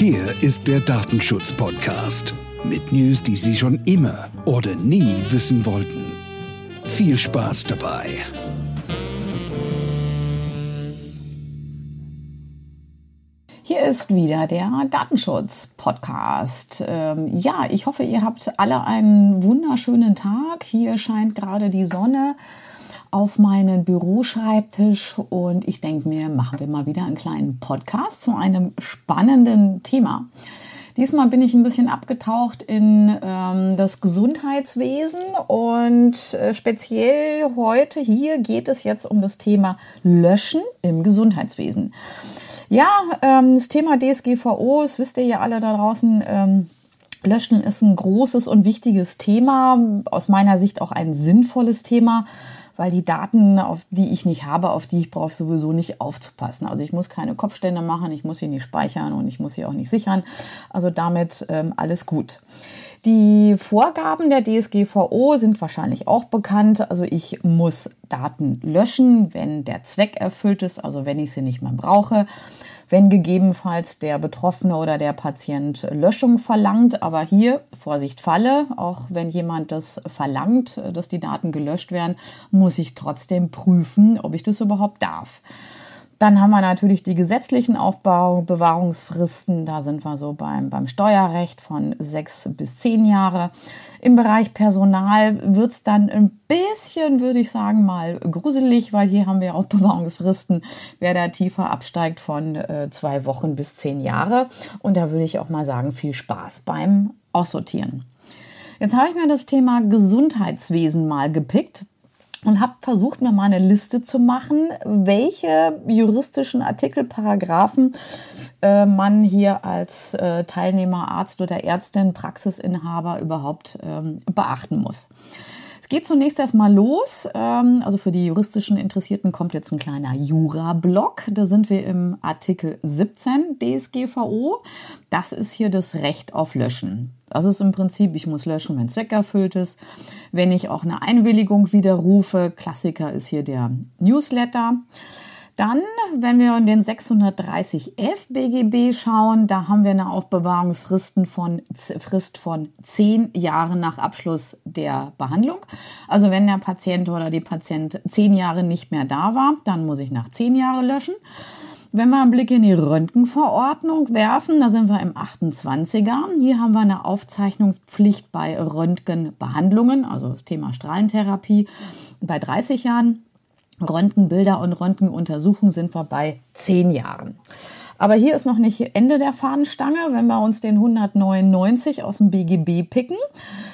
Hier ist der Datenschutz-Podcast mit News, die Sie schon immer oder nie wissen wollten. Viel Spaß dabei. Hier ist wieder der Datenschutz-Podcast. Ähm, ja, ich hoffe, ihr habt alle einen wunderschönen Tag. Hier scheint gerade die Sonne auf meinen Büroschreibtisch und ich denke mir, machen wir mal wieder einen kleinen Podcast zu einem spannenden Thema. Diesmal bin ich ein bisschen abgetaucht in ähm, das Gesundheitswesen und äh, speziell heute hier geht es jetzt um das Thema Löschen im Gesundheitswesen. Ja, ähm, das Thema DSGVO, das wisst ihr ja alle da draußen. Ähm, Löschen ist ein großes und wichtiges Thema, aus meiner Sicht auch ein sinnvolles Thema weil die Daten, auf die ich nicht habe, auf die ich brauche, sowieso nicht aufzupassen. Also ich muss keine Kopfstände machen, ich muss sie nicht speichern und ich muss sie auch nicht sichern. Also damit ähm, alles gut. Die Vorgaben der DSGVO sind wahrscheinlich auch bekannt. Also ich muss Daten löschen, wenn der Zweck erfüllt ist, also wenn ich sie nicht mehr brauche wenn gegebenenfalls der Betroffene oder der Patient Löschung verlangt. Aber hier, Vorsicht Falle, auch wenn jemand das verlangt, dass die Daten gelöscht werden, muss ich trotzdem prüfen, ob ich das überhaupt darf. Dann haben wir natürlich die gesetzlichen Aufbewahrungsfristen. Da sind wir so beim, beim Steuerrecht von sechs bis zehn Jahre. Im Bereich Personal wird es dann ein bisschen, würde ich sagen, mal gruselig, weil hier haben wir Aufbewahrungsfristen, wer da tiefer absteigt von äh, zwei Wochen bis zehn Jahre. Und da würde ich auch mal sagen, viel Spaß beim Aussortieren. Jetzt habe ich mir das Thema Gesundheitswesen mal gepickt und habe versucht, mir mal eine Liste zu machen, welche juristischen Artikel, Paragraphen äh, man hier als äh, Teilnehmer, Arzt oder Ärztin, Praxisinhaber überhaupt ähm, beachten muss. Geht zunächst erstmal los. Ähm, also für die juristischen Interessierten kommt jetzt ein kleiner Jura-Block. Da sind wir im Artikel 17 DSGVO. Das ist hier das Recht auf Löschen. Das ist im Prinzip, ich muss löschen, wenn Zweck erfüllt ist. Wenn ich auch eine Einwilligung widerrufe, Klassiker ist hier der Newsletter. Dann, wenn wir in den 630f BGB schauen, da haben wir eine Aufbewahrungsfristen von, Frist von zehn Jahren nach Abschluss der Behandlung. Also wenn der Patient oder die Patient zehn Jahre nicht mehr da war, dann muss ich nach zehn Jahren löschen. Wenn wir einen Blick in die Röntgenverordnung werfen, da sind wir im 28er. Hier haben wir eine Aufzeichnungspflicht bei Röntgenbehandlungen, also das Thema Strahlentherapie bei 30 Jahren. Röntgenbilder und Röntgenuntersuchungen sind wir bei 10 Jahren. Aber hier ist noch nicht Ende der Fahnenstange. Wenn wir uns den 199 aus dem BGB picken,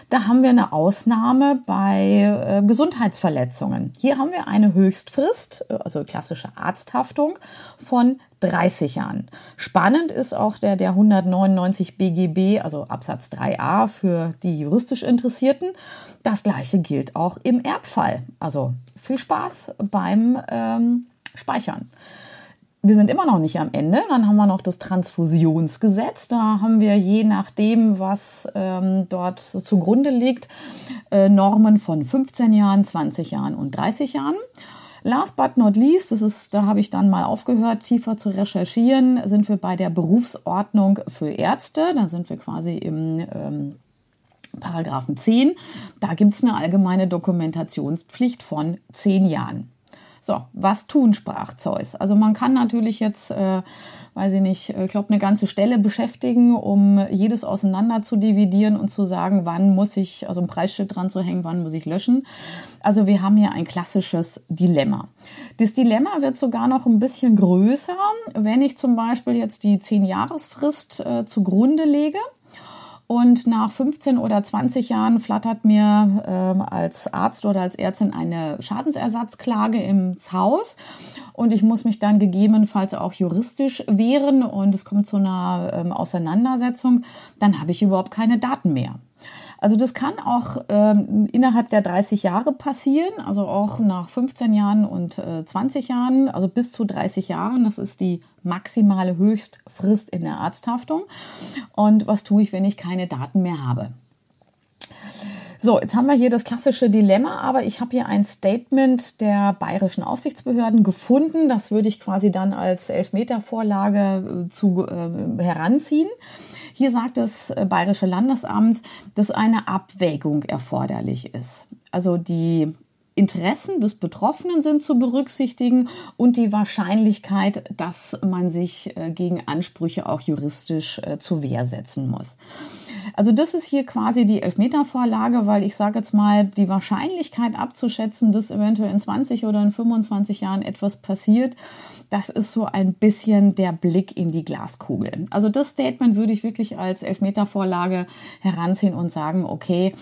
da haben wir eine Ausnahme bei äh, Gesundheitsverletzungen. Hier haben wir eine Höchstfrist, also klassische Arzthaftung von 30 Jahren. Spannend ist auch der, der 199 BGB, also Absatz 3a für die juristisch Interessierten. Das gleiche gilt auch im Erbfall. Also viel Spaß beim ähm, Speichern wir sind immer noch nicht am Ende. Dann haben wir noch das Transfusionsgesetz. Da haben wir je nachdem, was ähm, dort zugrunde liegt, äh, Normen von 15 Jahren, 20 Jahren und 30 Jahren. Last but not least, das ist, da habe ich dann mal aufgehört, tiefer zu recherchieren, sind wir bei der Berufsordnung für Ärzte. Da sind wir quasi im ähm, Paragraphen 10. Da gibt es eine allgemeine Dokumentationspflicht von 10 Jahren. So, was tun, sprach Zeus. Also man kann natürlich jetzt, äh, weiß ich nicht, ich glaube, eine ganze Stelle beschäftigen, um jedes auseinander zu dividieren und zu sagen, wann muss ich, also ein Preisschild dran zu hängen, wann muss ich löschen. Also wir haben hier ein klassisches Dilemma. Das Dilemma wird sogar noch ein bisschen größer, wenn ich zum Beispiel jetzt die 10-Jahresfrist äh, zugrunde lege und nach 15 oder 20 Jahren flattert mir ähm, als Arzt oder als Ärztin eine Schadensersatzklage ins Haus. Und ich muss mich dann gegebenenfalls auch juristisch wehren und es kommt zu einer ähm, Auseinandersetzung. Dann habe ich überhaupt keine Daten mehr. Also das kann auch ähm, innerhalb der 30 Jahre passieren, also auch nach 15 Jahren und äh, 20 Jahren, also bis zu 30 Jahren. Das ist die maximale Höchstfrist in der Arzthaftung. Und was tue ich, wenn ich keine Daten mehr habe? So, jetzt haben wir hier das klassische Dilemma, aber ich habe hier ein Statement der bayerischen Aufsichtsbehörden gefunden. Das würde ich quasi dann als Elfmetervorlage äh, zu, äh, heranziehen. Hier sagt das äh, Bayerische Landesamt, dass eine Abwägung erforderlich ist. Also die Interessen des Betroffenen sind zu berücksichtigen und die Wahrscheinlichkeit, dass man sich äh, gegen Ansprüche auch juristisch äh, zur Wehr setzen muss. Also das ist hier quasi die Elfmetervorlage, weil ich sage jetzt mal, die Wahrscheinlichkeit abzuschätzen, dass eventuell in 20 oder in 25 Jahren etwas passiert, das ist so ein bisschen der Blick in die Glaskugel. Also das Statement würde ich wirklich als Elfmetervorlage heranziehen und sagen, okay,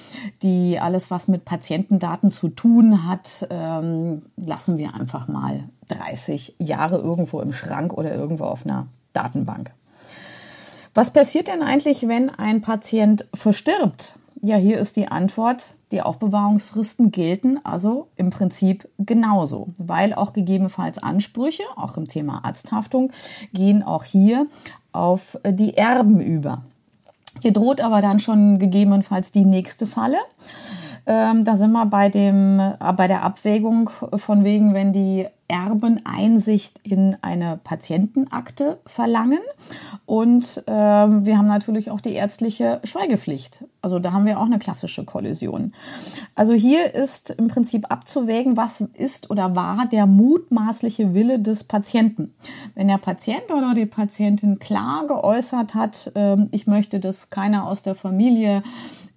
die alles, was mit Patientendaten zu tun hat, ähm, lassen wir einfach mal 30 Jahre irgendwo im Schrank oder irgendwo auf einer Datenbank. Was passiert denn eigentlich, wenn ein Patient verstirbt? Ja, hier ist die Antwort, die Aufbewahrungsfristen gelten also im Prinzip genauso, weil auch gegebenenfalls Ansprüche, auch im Thema Arzthaftung, gehen auch hier auf die Erben über. Hier droht aber dann schon gegebenenfalls die nächste Falle. Ähm, da sind wir bei, dem, äh, bei der Abwägung von wegen, wenn die Erben Einsicht in eine Patientenakte verlangen. Und ähm, wir haben natürlich auch die ärztliche Schweigepflicht. Also da haben wir auch eine klassische Kollision. Also hier ist im Prinzip abzuwägen, was ist oder war der mutmaßliche Wille des Patienten. Wenn der Patient oder die Patientin klar geäußert hat, äh, ich möchte, dass keiner aus der Familie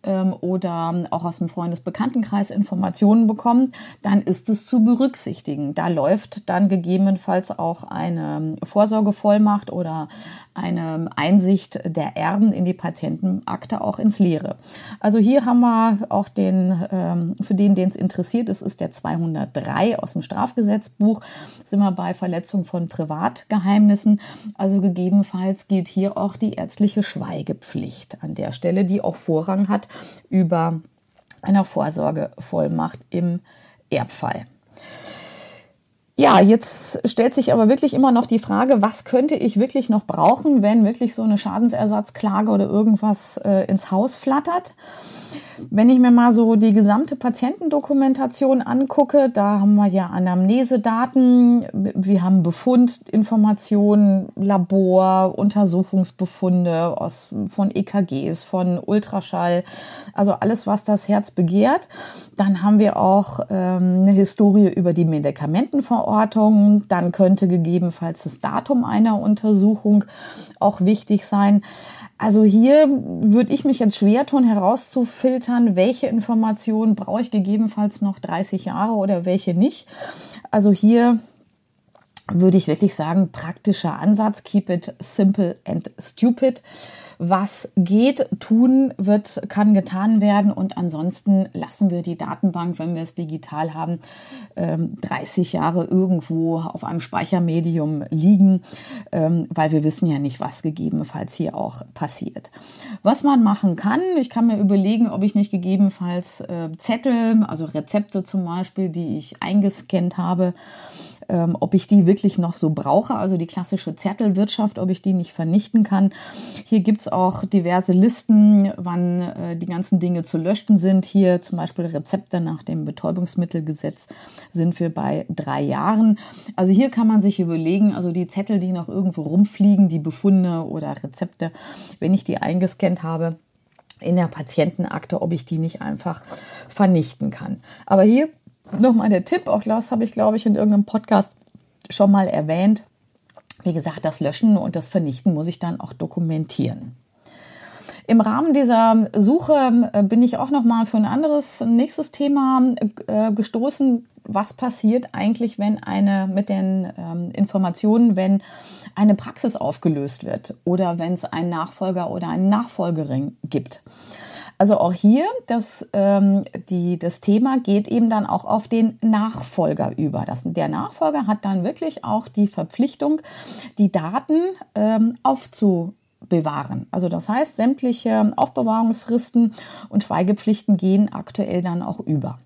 ähm, oder auch aus dem Freundesbekanntenkreis Informationen bekommt, dann ist es zu berücksichtigen. Da läuft dann gegebenenfalls auch eine Vorsorgevollmacht oder eine Einsicht der Erben in die Patientenakte auch ins Leere. Also hier haben wir auch den, ähm, für den, den es interessiert, das ist der 203 aus dem Strafgesetzbuch, sind wir bei Verletzung von Privatgeheimnissen. Also gegebenenfalls gilt hier auch die ärztliche Schweigepflicht an der Stelle, die auch Vorrang hat über einer Vorsorgevollmacht im Erbfall. Ja, jetzt stellt sich aber wirklich immer noch die Frage, was könnte ich wirklich noch brauchen, wenn wirklich so eine Schadensersatzklage oder irgendwas äh, ins Haus flattert. Wenn ich mir mal so die gesamte Patientendokumentation angucke, da haben wir ja Anamnesedaten, wir haben Befundinformationen, Labor, Untersuchungsbefunde aus, von EKGs, von Ultraschall, also alles, was das Herz begehrt. Dann haben wir auch ähm, eine Historie über die Medikamentenverortung. Dann könnte gegebenenfalls das Datum einer Untersuchung auch wichtig sein. Also hier würde ich mich jetzt schwer tun, herauszufiltern, welche Informationen brauche ich gegebenenfalls noch 30 Jahre oder welche nicht. Also hier würde ich wirklich sagen, praktischer Ansatz, keep it simple and stupid was geht, tun wird, kann getan werden und ansonsten lassen wir die Datenbank, wenn wir es digital haben, 30 ähm, Jahre irgendwo auf einem Speichermedium liegen, ähm, weil wir wissen ja nicht, was gegebenenfalls hier auch passiert. Was man machen kann, ich kann mir überlegen, ob ich nicht gegebenenfalls äh, Zettel, also Rezepte zum Beispiel, die ich eingescannt habe, ähm, ob ich die wirklich noch so brauche, also die klassische Zettelwirtschaft, ob ich die nicht vernichten kann. Hier gibt's auch diverse Listen, wann äh, die ganzen Dinge zu löschen sind. Hier zum Beispiel Rezepte nach dem Betäubungsmittelgesetz sind wir bei drei Jahren. Also hier kann man sich überlegen, also die Zettel, die noch irgendwo rumfliegen, die Befunde oder Rezepte, wenn ich die eingescannt habe, in der Patientenakte, ob ich die nicht einfach vernichten kann. Aber hier Nochmal der Tipp, auch das habe ich, glaube ich, in irgendeinem Podcast schon mal erwähnt. Wie gesagt, das Löschen und das Vernichten muss ich dann auch dokumentieren. Im Rahmen dieser Suche äh, bin ich auch noch mal für ein anderes nächstes Thema äh, gestoßen. Was passiert eigentlich, wenn eine mit den ähm, Informationen, wenn eine Praxis aufgelöst wird oder wenn es einen Nachfolger oder eine Nachfolgerin gibt? Also auch hier, das, ähm, die, das Thema geht eben dann auch auf den Nachfolger über. Das, der Nachfolger hat dann wirklich auch die Verpflichtung, die Daten ähm, aufzubewahren. Also das heißt, sämtliche Aufbewahrungsfristen und Schweigepflichten gehen aktuell dann auch über.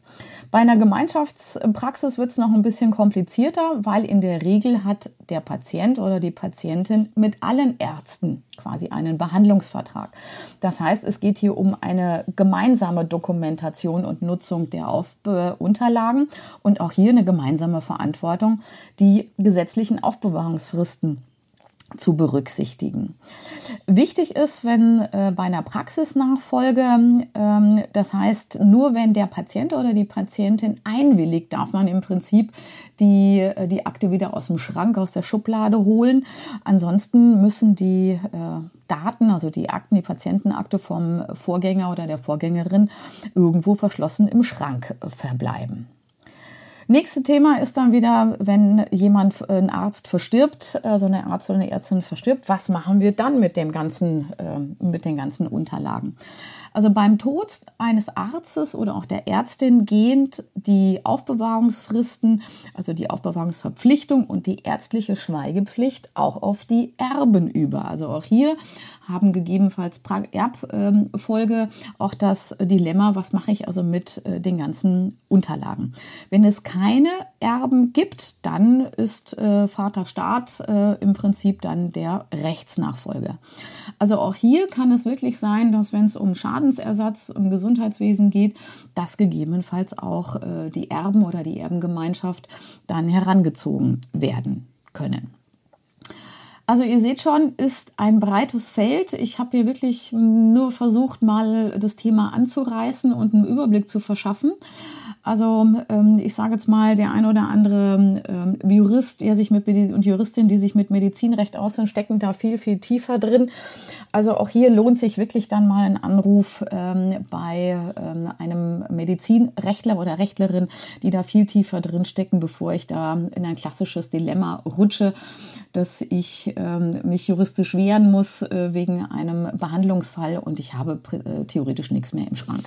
Bei einer Gemeinschaftspraxis wird es noch ein bisschen komplizierter, weil in der Regel hat der Patient oder die Patientin mit allen Ärzten quasi einen Behandlungsvertrag. Das heißt, es geht hier um eine gemeinsame Dokumentation und Nutzung der Auf Unterlagen und auch hier eine gemeinsame Verantwortung, die gesetzlichen Aufbewahrungsfristen zu berücksichtigen. Wichtig ist, wenn äh, bei einer Praxisnachfolge, ähm, das heißt, nur wenn der Patient oder die Patientin einwilligt, darf man im Prinzip die, äh, die Akte wieder aus dem Schrank, aus der Schublade holen. Ansonsten müssen die äh, Daten, also die Akten, die Patientenakte vom Vorgänger oder der Vorgängerin irgendwo verschlossen im Schrank verbleiben. Nächste Thema ist dann wieder, wenn jemand, ein Arzt verstirbt, also eine Arzt oder eine Ärztin verstirbt, was machen wir dann mit dem ganzen, äh, mit den ganzen Unterlagen? Also beim Tod eines Arztes oder auch der Ärztin gehen die Aufbewahrungsfristen, also die Aufbewahrungsverpflichtung und die ärztliche Schweigepflicht auch auf die Erben über. Also auch hier haben gegebenenfalls Erbfolge auch das Dilemma, was mache ich also mit äh, den ganzen Unterlagen. Wenn es keine Erben gibt, dann ist äh, Vater Staat äh, im Prinzip dann der Rechtsnachfolger. Also auch hier kann es wirklich sein, dass wenn es um Schadensersatz im Gesundheitswesen geht, dass gegebenenfalls auch die Erben oder die Erbengemeinschaft dann herangezogen werden können. Also ihr seht schon, ist ein breites Feld. Ich habe hier wirklich nur versucht, mal das Thema anzureißen und einen Überblick zu verschaffen. Also ähm, ich sage jetzt mal, der ein oder andere ähm, Jurist, der sich mit und Juristin, die sich mit Medizinrecht auskennen, stecken da viel, viel tiefer drin. Also auch hier lohnt sich wirklich dann mal ein Anruf ähm, bei ähm, einem Medizinrechtler oder Rechtlerin, die da viel tiefer drin stecken, bevor ich da in ein klassisches Dilemma rutsche, dass ich ähm, mich juristisch wehren muss äh, wegen einem Behandlungsfall und ich habe äh, theoretisch nichts mehr im Schrank.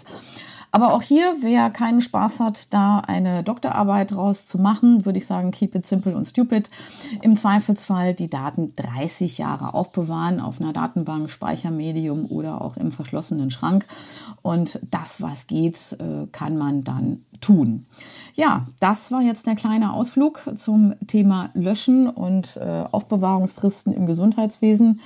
Aber auch hier, wer keinen Spaß hat, da eine Doktorarbeit draus zu machen, würde ich sagen, keep it simple und stupid. Im Zweifelsfall die Daten 30 Jahre aufbewahren auf einer Datenbank, Speichermedium oder auch im verschlossenen Schrank. Und das, was geht, äh, kann man dann tun. Ja, das war jetzt der kleine Ausflug zum Thema Löschen und äh, Aufbewahrungsfristen im Gesundheitswesen.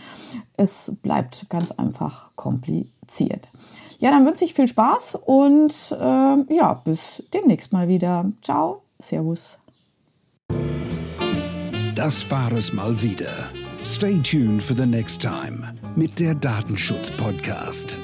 Es bleibt ganz einfach kompliziert. Ja, dann wünsche ich viel Spaß und äh, ja, bis demnächst mal wieder. Ciao, Servus. Das war es mal wieder. Stay tuned for the next time mit der Datenschutz-Podcast.